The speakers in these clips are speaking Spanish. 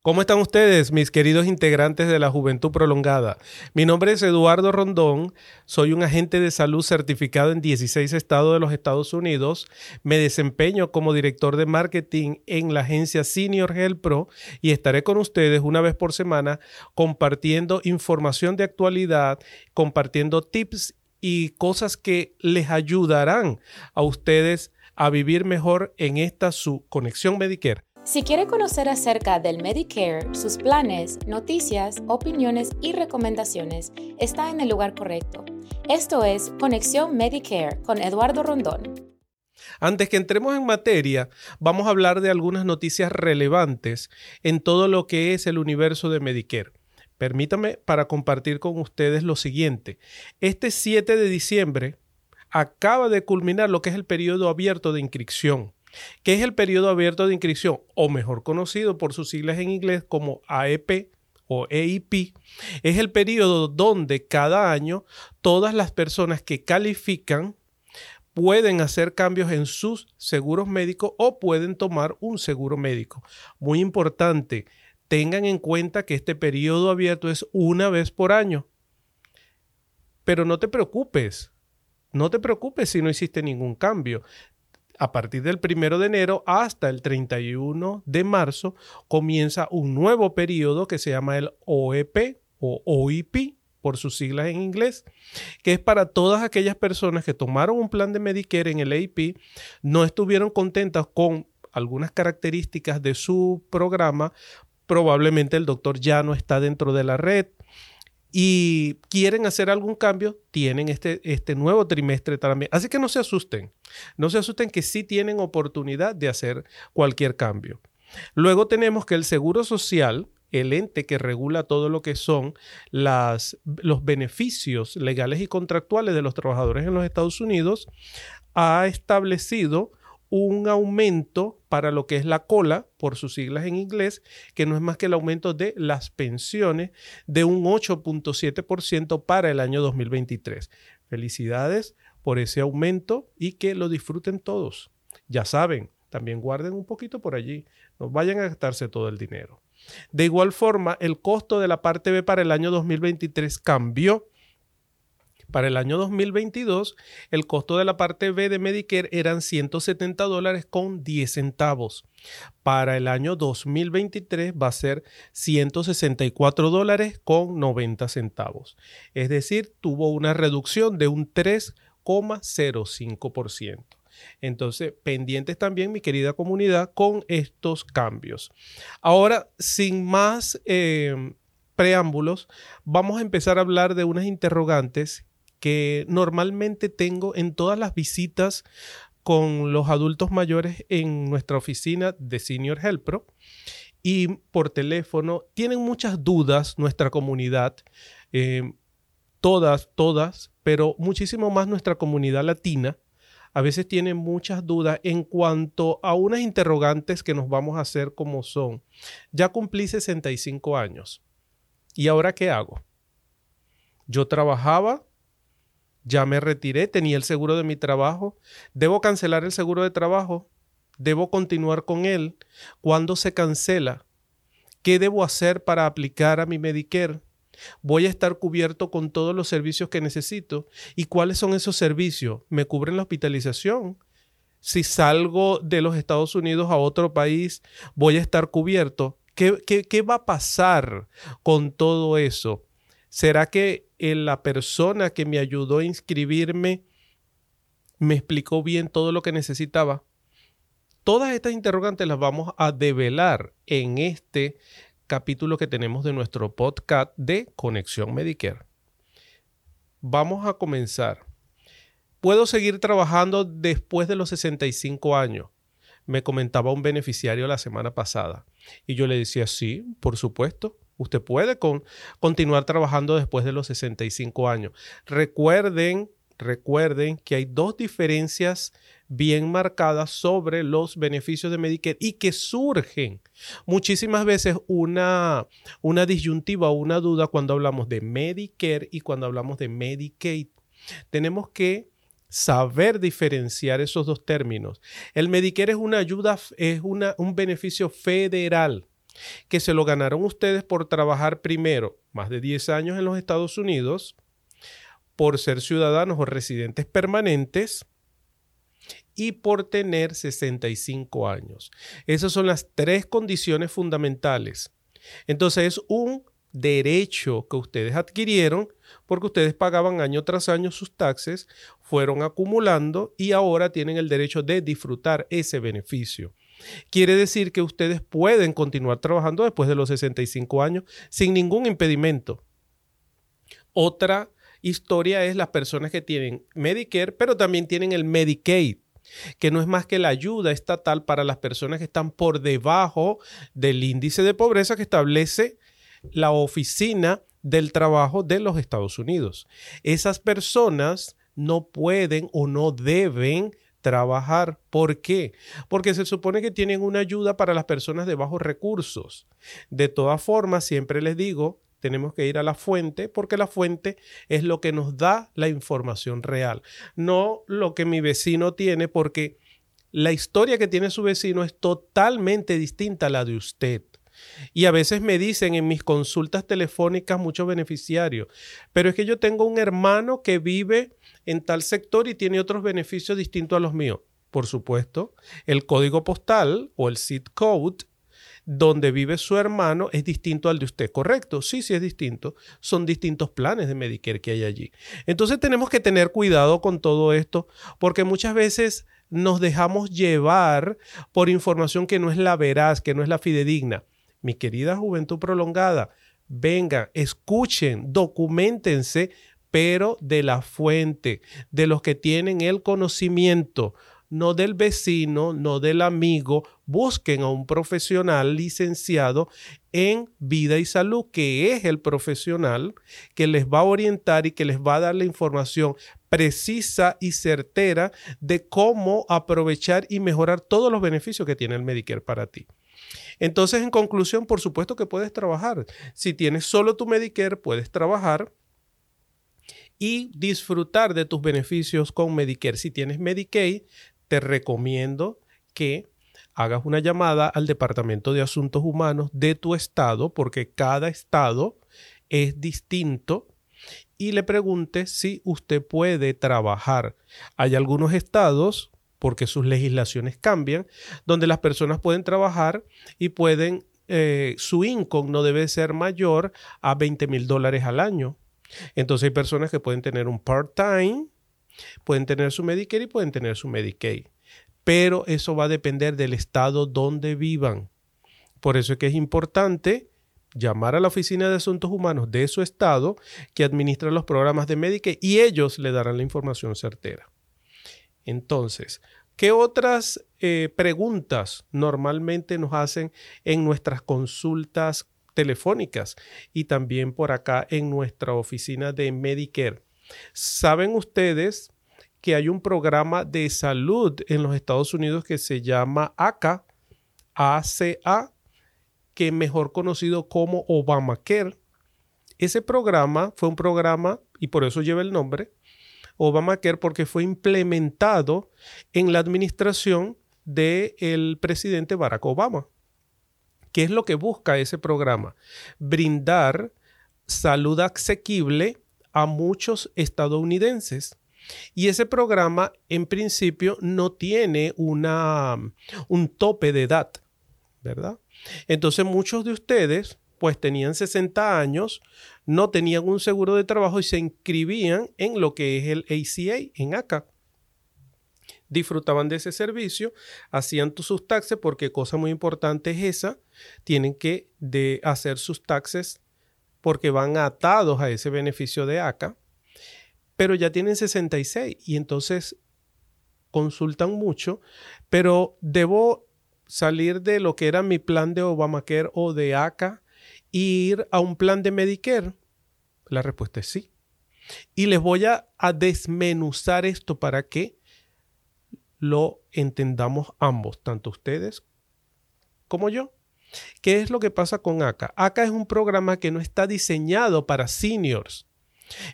¿Cómo están ustedes, mis queridos integrantes de la Juventud Prolongada? Mi nombre es Eduardo Rondón, soy un agente de salud certificado en 16 estados de los Estados Unidos, me desempeño como director de marketing en la agencia Senior Health Pro y estaré con ustedes una vez por semana compartiendo información de actualidad, compartiendo tips y cosas que les ayudarán a ustedes a vivir mejor en esta su conexión Medicare. Si quiere conocer acerca del Medicare, sus planes, noticias, opiniones y recomendaciones, está en el lugar correcto. Esto es Conexión Medicare con Eduardo Rondón. Antes que entremos en materia, vamos a hablar de algunas noticias relevantes en todo lo que es el universo de Medicare. Permítame para compartir con ustedes lo siguiente. Este 7 de diciembre acaba de culminar lo que es el periodo abierto de inscripción ¿Qué es el periodo abierto de inscripción, o mejor conocido por sus siglas en inglés como AEP o EIP, es el periodo donde cada año todas las personas que califican pueden hacer cambios en sus seguros médicos o pueden tomar un seguro médico. Muy importante, tengan en cuenta que este periodo abierto es una vez por año. Pero no te preocupes, no te preocupes si no hiciste ningún cambio a partir del primero de enero hasta el 31 de marzo comienza un nuevo periodo que se llama el OEP o OIP por sus siglas en inglés, que es para todas aquellas personas que tomaron un plan de Medicare en el AIP, no estuvieron contentas con algunas características de su programa, probablemente el doctor ya no está dentro de la red, y quieren hacer algún cambio, tienen este, este nuevo trimestre también. Así que no se asusten, no se asusten que sí tienen oportunidad de hacer cualquier cambio. Luego tenemos que el Seguro Social, el ente que regula todo lo que son las, los beneficios legales y contractuales de los trabajadores en los Estados Unidos, ha establecido un aumento para lo que es la cola, por sus siglas en inglés, que no es más que el aumento de las pensiones de un 8.7% para el año 2023. Felicidades por ese aumento y que lo disfruten todos. Ya saben, también guarden un poquito por allí, no vayan a gastarse todo el dinero. De igual forma, el costo de la parte B para el año 2023 cambió para el año 2022, el costo de la parte B de Medicare eran 170 dólares con 10 centavos. Para el año 2023 va a ser 164 dólares con 90 centavos. Es decir, tuvo una reducción de un 3,05%. Entonces, pendientes también, mi querida comunidad, con estos cambios. Ahora, sin más eh, preámbulos, vamos a empezar a hablar de unas interrogantes que normalmente tengo en todas las visitas con los adultos mayores en nuestra oficina de Senior Health Pro y por teléfono. Tienen muchas dudas nuestra comunidad, eh, todas, todas, pero muchísimo más nuestra comunidad latina. A veces tienen muchas dudas en cuanto a unas interrogantes que nos vamos a hacer como son. Ya cumplí 65 años. ¿Y ahora qué hago? Yo trabajaba ya me retiré, tenía el seguro de mi trabajo, debo cancelar el seguro de trabajo, debo continuar con él. ¿Cuándo se cancela? ¿Qué debo hacer para aplicar a mi Medicare? ¿Voy a estar cubierto con todos los servicios que necesito? ¿Y cuáles son esos servicios? ¿Me cubren la hospitalización? Si salgo de los Estados Unidos a otro país, ¿voy a estar cubierto? ¿Qué, qué, qué va a pasar con todo eso? ¿Será que la persona que me ayudó a inscribirme me explicó bien todo lo que necesitaba? Todas estas interrogantes las vamos a develar en este capítulo que tenemos de nuestro podcast de Conexión Medicare. Vamos a comenzar. ¿Puedo seguir trabajando después de los 65 años? Me comentaba un beneficiario la semana pasada. Y yo le decía, sí, por supuesto. Usted puede con, continuar trabajando después de los 65 años. Recuerden, recuerden que hay dos diferencias bien marcadas sobre los beneficios de Medicare y que surgen muchísimas veces una, una disyuntiva o una duda cuando hablamos de Medicare y cuando hablamos de Medicaid. Tenemos que saber diferenciar esos dos términos. El Medicare es una ayuda, es una, un beneficio federal que se lo ganaron ustedes por trabajar primero más de 10 años en los Estados Unidos, por ser ciudadanos o residentes permanentes y por tener 65 años. Esas son las tres condiciones fundamentales. Entonces es un derecho que ustedes adquirieron porque ustedes pagaban año tras año sus taxes, fueron acumulando y ahora tienen el derecho de disfrutar ese beneficio. Quiere decir que ustedes pueden continuar trabajando después de los 65 años sin ningún impedimento. Otra historia es las personas que tienen Medicare, pero también tienen el Medicaid que no es más que la ayuda estatal para las personas que están por debajo del índice de pobreza que establece la Oficina del Trabajo de los Estados Unidos. Esas personas no pueden o no deben trabajar. ¿Por qué? Porque se supone que tienen una ayuda para las personas de bajos recursos. De todas formas, siempre les digo, tenemos que ir a la fuente porque la fuente es lo que nos da la información real, no lo que mi vecino tiene porque la historia que tiene su vecino es totalmente distinta a la de usted. Y a veces me dicen en mis consultas telefónicas muchos beneficiarios, pero es que yo tengo un hermano que vive en tal sector y tiene otros beneficios distintos a los míos. Por supuesto, el código postal o el zip code donde vive su hermano es distinto al de usted, ¿correcto? Sí, sí es distinto. Son distintos planes de Medicare que hay allí. Entonces tenemos que tener cuidado con todo esto porque muchas veces nos dejamos llevar por información que no es la veraz, que no es la fidedigna mi querida juventud prolongada, vengan, escuchen, documentense, pero de la fuente, de los que tienen el conocimiento, no del vecino, no del amigo, busquen a un profesional licenciado en vida y salud, que es el profesional que les va a orientar y que les va a dar la información precisa y certera de cómo aprovechar y mejorar todos los beneficios que tiene el Medicare para ti. Entonces, en conclusión, por supuesto que puedes trabajar. Si tienes solo tu Medicare, puedes trabajar y disfrutar de tus beneficios con Medicare. Si tienes Medicaid, te recomiendo que hagas una llamada al Departamento de Asuntos Humanos de tu estado, porque cada estado es distinto, y le preguntes si usted puede trabajar. Hay algunos estados porque sus legislaciones cambian, donde las personas pueden trabajar y pueden, eh, su income no debe ser mayor a 20 mil dólares al año. Entonces hay personas que pueden tener un part-time, pueden tener su Medicare y pueden tener su Medicaid. Pero eso va a depender del estado donde vivan. Por eso es que es importante llamar a la Oficina de Asuntos Humanos de su estado que administra los programas de Medicaid y ellos le darán la información certera. Entonces, ¿qué otras eh, preguntas normalmente nos hacen en nuestras consultas telefónicas y también por acá en nuestra oficina de Medicare? ¿Saben ustedes que hay un programa de salud en los Estados Unidos que se llama ACA, ACA, que mejor conocido como Obamacare? Ese programa fue un programa, y por eso lleva el nombre, Obamacare porque fue implementado en la administración del presidente Barack Obama. ¿Qué es lo que busca ese programa? Brindar salud asequible a muchos estadounidenses. Y ese programa, en principio, no tiene una, un tope de edad, ¿verdad? Entonces, muchos de ustedes, pues tenían 60 años, no tenían un seguro de trabajo y se inscribían en lo que es el ACA, en ACA. Disfrutaban de ese servicio, hacían sus taxes, porque cosa muy importante es esa, tienen que de hacer sus taxes porque van atados a ese beneficio de ACA, pero ya tienen 66 y entonces consultan mucho, pero debo salir de lo que era mi plan de Obamacare o de ACA ir a un plan de Medicare? La respuesta es sí. Y les voy a, desmenuzar esto para que lo entendamos ambos, tanto ustedes como yo. ¿Qué es lo que pasa con ACA? ACA es un programa que no está diseñado para seniors.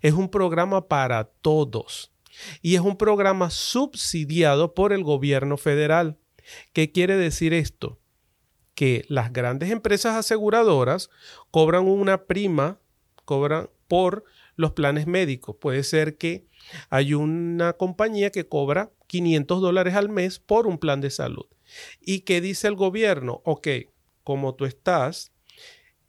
Es un programa para todos. Y es un programa subsidiado por el gobierno federal. ¿Qué quiere decir esto? Que las grandes empresas aseguradoras cobran una prima, cobran por los planes médicos. Puede ser que hay una compañía que cobra 500 dólares al mes por un plan de salud. ¿Y qué dice el gobierno? Ok, como tú estás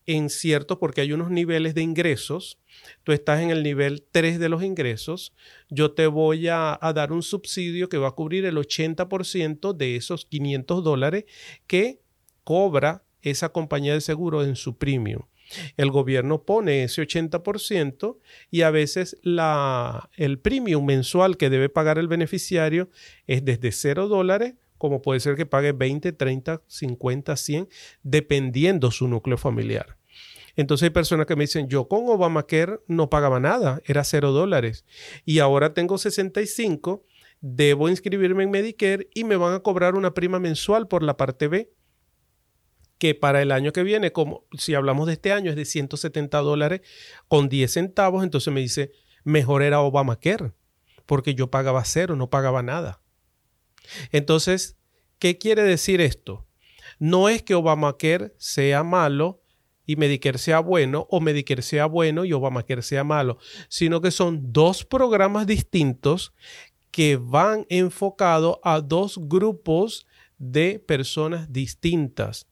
en cierto, porque hay unos niveles de ingresos, tú estás en el nivel 3 de los ingresos, yo te voy a, a dar un subsidio que va a cubrir el 80% de esos 500 dólares que cobra esa compañía de seguro en su premium. El gobierno pone ese 80% y a veces la, el premium mensual que debe pagar el beneficiario es desde 0 dólares, como puede ser que pague 20, 30, 50, 100, dependiendo su núcleo familiar. Entonces hay personas que me dicen, yo con Obamacare no pagaba nada, era 0 dólares. Y ahora tengo 65, debo inscribirme en Medicare y me van a cobrar una prima mensual por la parte B que para el año que viene, como si hablamos de este año, es de 170 dólares con 10 centavos, entonces me dice, mejor era Obamacare, porque yo pagaba cero, no pagaba nada. Entonces, ¿qué quiere decir esto? No es que Obamacare sea malo y Medicare sea bueno o Medicare sea bueno y Obamacare sea malo, sino que son dos programas distintos que van enfocados a dos grupos de personas distintas.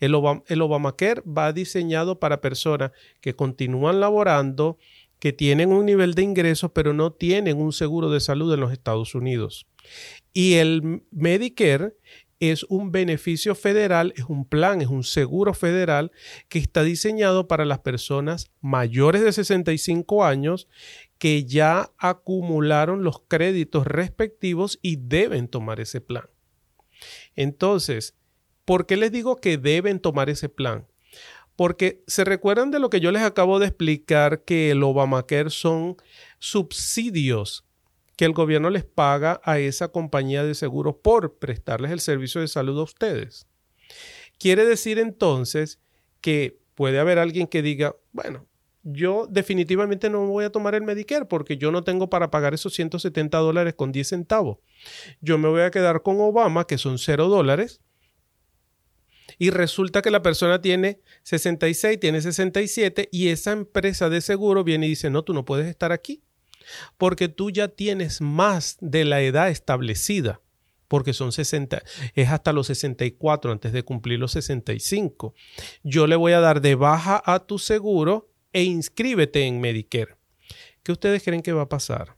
El, Obamacare va diseñado para personas que continúan laborando, que tienen un nivel de ingresos, pero no tienen un seguro de salud en los Estados Unidos. Y el Medicare es un beneficio federal, es un plan, es un seguro federal que está diseñado para las personas mayores de 65 años que ya acumularon los créditos respectivos y deben tomar ese plan. Entonces, ¿Por qué les digo que deben tomar ese plan? Porque se recuerdan de lo que yo les acabo de explicar, que el Obamacare son subsidios que el gobierno les paga a esa compañía de seguros por prestarles el servicio de salud a ustedes. Quiere decir entonces que puede haber alguien que diga, bueno, yo definitivamente no voy a tomar el Medicare porque yo no tengo para pagar esos 170 dólares con 10 centavos. Yo me voy a quedar con Obama, que son 0 dólares, y resulta que la persona tiene 66, tiene 67 y esa empresa de seguro viene y dice, no, tú no puedes estar aquí porque tú ya tienes más de la edad establecida porque son 60, es hasta los 64 antes de cumplir los 65. Yo le voy a dar de baja a tu seguro e inscríbete en Medicare. ¿Qué ustedes creen que va a pasar?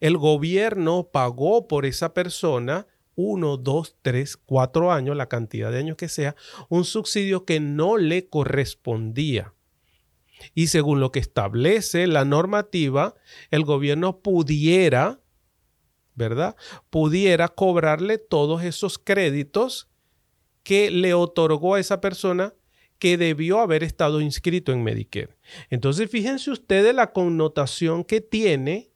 El gobierno pagó por esa persona uno, dos, tres, cuatro años, la cantidad de años que sea, un subsidio que no le correspondía. Y según lo que establece la normativa, el gobierno pudiera, ¿verdad? Pudiera cobrarle todos esos créditos que le otorgó a esa persona que debió haber estado inscrito en Medicare. Entonces, fíjense ustedes la connotación que tiene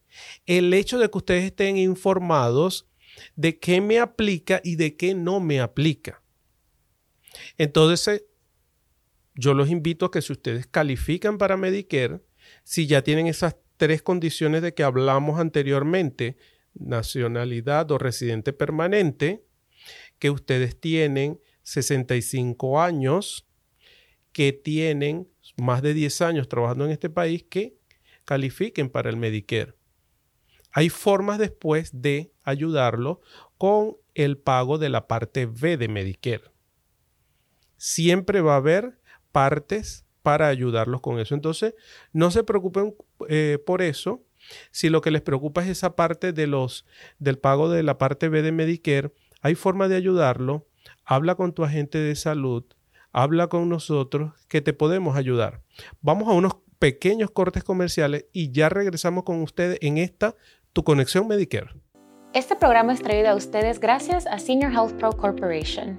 el hecho de que ustedes estén informados de qué me aplica y de qué no me aplica. Entonces, yo los invito a que si ustedes califican para Medicare, si ya tienen esas tres condiciones de que hablamos anteriormente, nacionalidad o residente permanente, que ustedes tienen 65 años, que tienen más de 10 años trabajando en este país, que califiquen para el Medicare. Hay formas después de ayudarlo con el pago de la parte B de Medicare. Siempre va a haber partes para ayudarlos con eso. Entonces, no se preocupen eh, por eso. Si lo que les preocupa es esa parte de los, del pago de la parte B de Medicare, hay forma de ayudarlo. Habla con tu agente de salud, habla con nosotros que te podemos ayudar. Vamos a unos pequeños cortes comerciales y ya regresamos con ustedes en esta tu conexión Medicare. Este programa es traído a ustedes gracias a Senior Health Pro Corporation.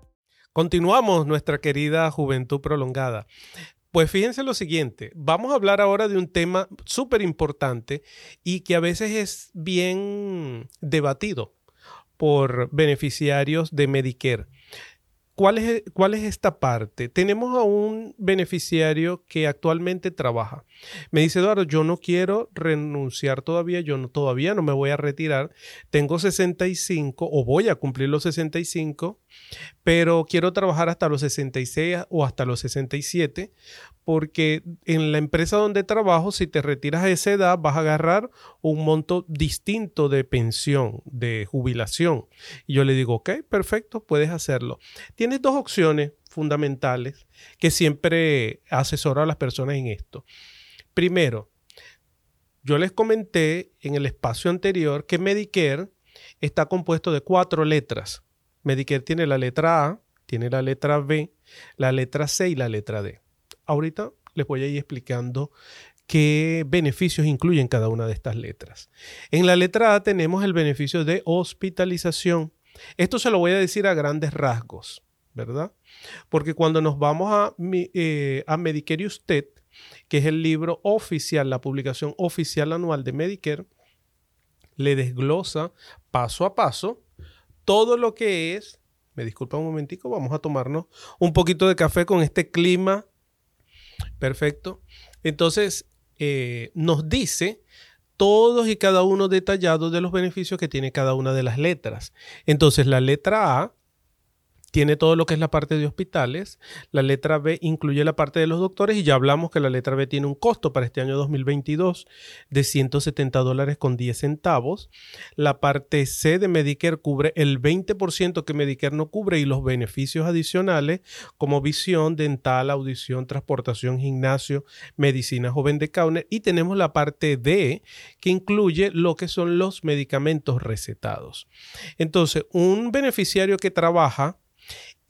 Continuamos nuestra querida juventud prolongada. Pues fíjense lo siguiente, vamos a hablar ahora de un tema súper importante y que a veces es bien debatido por beneficiarios de Medicare. ¿Cuál es, ¿Cuál es, esta parte? Tenemos a un beneficiario que actualmente trabaja. Me dice, Eduardo, yo no quiero renunciar todavía, yo no, todavía no me voy a retirar. Tengo 65 o voy a cumplir los 65, pero quiero trabajar hasta los 66 o hasta los 67 porque en la empresa donde trabajo, si te retiras a esa edad, vas a agarrar un monto distinto de pensión, de jubilación. Y yo le digo, ok, perfecto, puedes hacerlo. Tienes dos opciones fundamentales que siempre asesoro a las personas en esto. Primero, yo les comenté en el espacio anterior que Medicare está compuesto de cuatro letras. Medicare tiene la letra A, tiene la letra B, la letra C y la letra D. Ahorita les voy a ir explicando qué beneficios incluyen cada una de estas letras. En la letra A tenemos el beneficio de hospitalización. Esto se lo voy a decir a grandes rasgos, ¿verdad? Porque cuando nos vamos a, eh, Medicare y Usted, que es el libro oficial, la publicación oficial anual de Medicare, le desglosa paso a paso todo lo que es, me disculpa un momentico, vamos a tomarnos un poquito de café con este clima Perfecto. Entonces, eh, nos dice todos y cada uno detallados de los beneficios que tiene cada una de las letras. Entonces, la letra A tiene todo lo que es la parte de hospitales. La letra B incluye la parte de los doctores y ya hablamos que la letra B tiene un costo para este año 2022 de 170 dólares con 10 centavos. La parte C de Medicare cubre el 20% que Medicare no cubre y los beneficios adicionales como visión, dental, audición, transportación, gimnasio, medicina joven de Counter. Y tenemos la parte D que incluye lo que son los medicamentos recetados. Entonces, un beneficiario que trabaja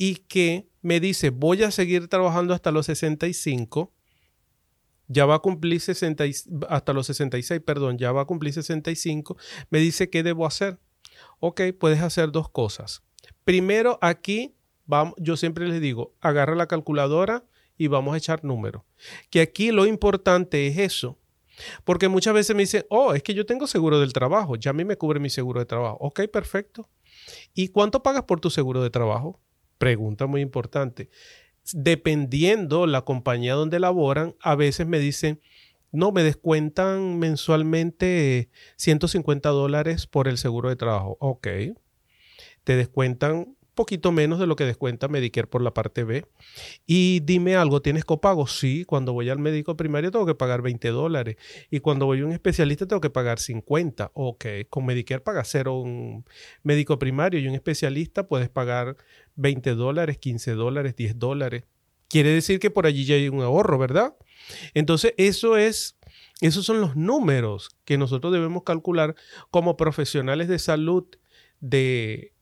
y que me dice, voy a seguir trabajando hasta los 65, ya va a cumplir 60, hasta los 66, perdón, ya va a cumplir 65, me dice, ¿qué debo hacer? Ok, puedes hacer dos cosas. Primero, aquí, vamos, yo siempre les digo, agarra la calculadora y vamos a echar números. Que aquí lo importante es eso. Porque muchas veces me dicen, oh, es que yo tengo seguro del trabajo, ya a mí me cubre mi seguro de trabajo. Ok, perfecto. ¿Y cuánto pagas por tu seguro de trabajo? Pregunta muy importante. Dependiendo la compañía donde laboran, a veces me dicen, no, me descuentan mensualmente 150 dólares por el seguro de trabajo. Ok. Te descuentan poquito menos de lo que descuenta Medicare por la parte B. Y dime algo, ¿tienes copago? Sí, cuando voy al médico primario tengo que pagar 20 dólares y cuando voy a un especialista tengo que pagar 50. Ok, con Medicare paga cero un médico primario y un especialista puedes pagar 20 dólares, 15 dólares, 10 dólares. Quiere decir que por allí ya hay un ahorro, ¿verdad? Entonces, eso es esos son los números que nosotros debemos calcular como profesionales de salud de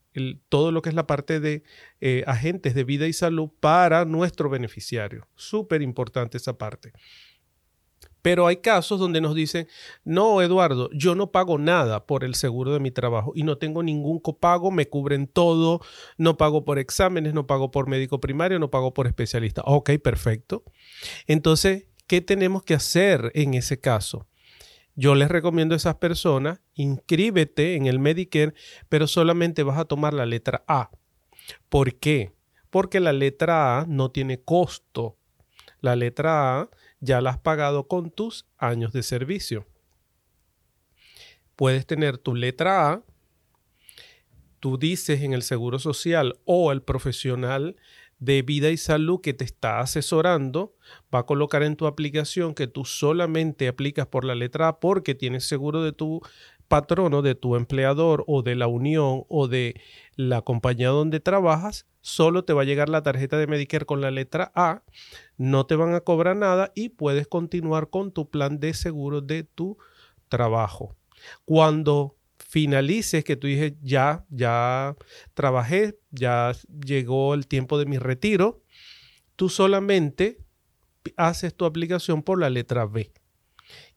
todo lo que es la parte de eh, agentes de vida y salud para nuestro beneficiario. Súper importante esa parte. Pero hay casos donde nos dicen, no, Eduardo, yo no pago nada por el seguro de mi trabajo y no tengo ningún copago, me cubren todo, no pago por exámenes, no pago por médico primario, no pago por especialista. Ok, perfecto. Entonces, ¿qué tenemos que hacer en ese caso? Yo les recomiendo a esas personas, inscríbete en el Medicare, pero solamente vas a tomar la letra A. ¿Por qué? Porque la letra A no tiene costo. La letra A ya la has pagado con tus años de servicio. Puedes tener tu letra A, tú dices en el Seguro Social o el profesional de vida y salud que te está asesorando va a colocar en tu aplicación que tú solamente aplicas por la letra A porque tienes seguro de tu patrono, de tu empleador o de la unión o de la compañía donde trabajas, solo te va a llegar la tarjeta de Medicare con la letra A, no te van a cobrar nada y puedes continuar con tu plan de seguro de tu trabajo. Cuando finalices, que tú dices, ya, ya trabajé, ya llegó el tiempo de mi retiro, tú solamente haces tu aplicación por la letra B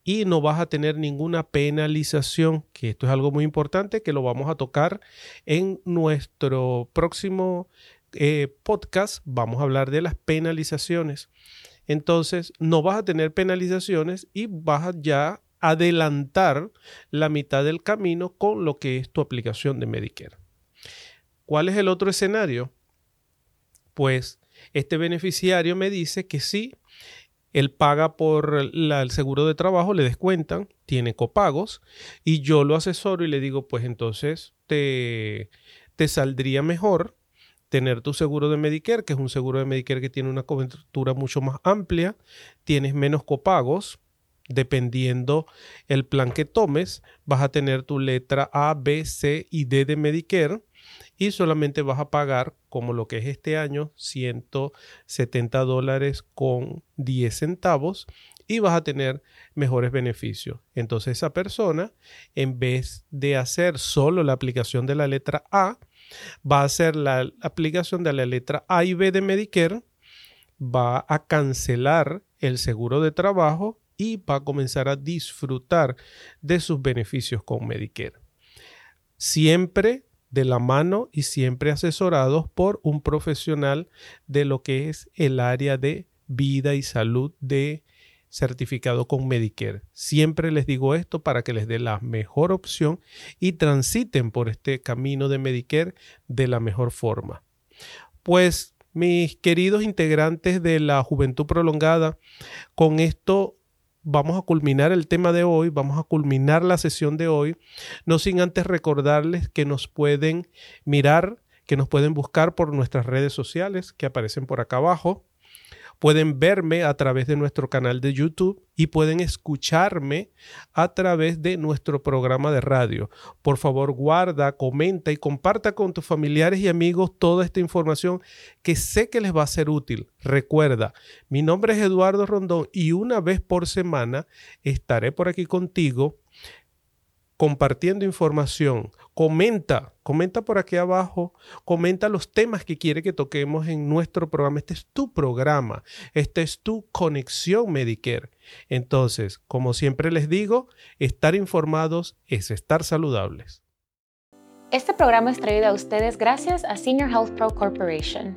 y no vas a tener ninguna penalización, que esto es algo muy importante que lo vamos a tocar en nuestro próximo eh, podcast vamos a hablar de las penalizaciones. Entonces, no vas a tener penalizaciones y vas a ya adelantar la mitad del camino con lo que es tu aplicación de Medicare. ¿Cuál es el otro escenario? Pues este beneficiario me dice que sí, él paga por el seguro de trabajo, le descuentan, tiene copagos y yo lo asesoro y le digo, pues entonces te, te saldría mejor tener tu seguro de Medicare, que es un seguro de Medicare que tiene una cobertura mucho más amplia, tienes menos copagos, dependiendo el plan que tomes, vas a tener tu letra A, B, C y D de Medicare y solamente vas a pagar, como lo que es este año, 170 dólares con 10 centavos y vas a tener mejores beneficios. Entonces esa persona, en vez de hacer solo la aplicación de la letra A, va a hacer la aplicación de la letra A y B de Medicare, va a cancelar el seguro de trabajo y va a comenzar a disfrutar de sus beneficios con Medicare. Siempre de la mano y siempre asesorados por un profesional de lo que es el área de vida y salud de certificado con Medicare. Siempre les digo esto para que les dé la mejor opción y transiten por este camino de Medicare de la mejor forma. Pues mis queridos integrantes de la Juventud Prolongada, con esto vamos a culminar el tema de hoy, vamos a culminar la sesión de hoy, no sin antes recordarles que nos pueden mirar, que nos pueden buscar por nuestras redes sociales que aparecen por acá abajo. Pueden verme a través de nuestro canal de YouTube y pueden escucharme a través de nuestro programa de radio. Por favor, guarda, comenta y comparta con tus familiares y amigos toda esta información que sé que les va a ser útil. Recuerda, mi nombre es Eduardo Rondón y una vez por semana estaré por aquí contigo compartiendo información. Comenta, comenta por aquí abajo, comenta los temas que quiere que toquemos en nuestro programa. Este es tu programa, esta es tu conexión Medicare. Entonces, como siempre les digo, estar informados es estar saludables. Este programa es traído a ustedes gracias a Senior Health Pro Corporation.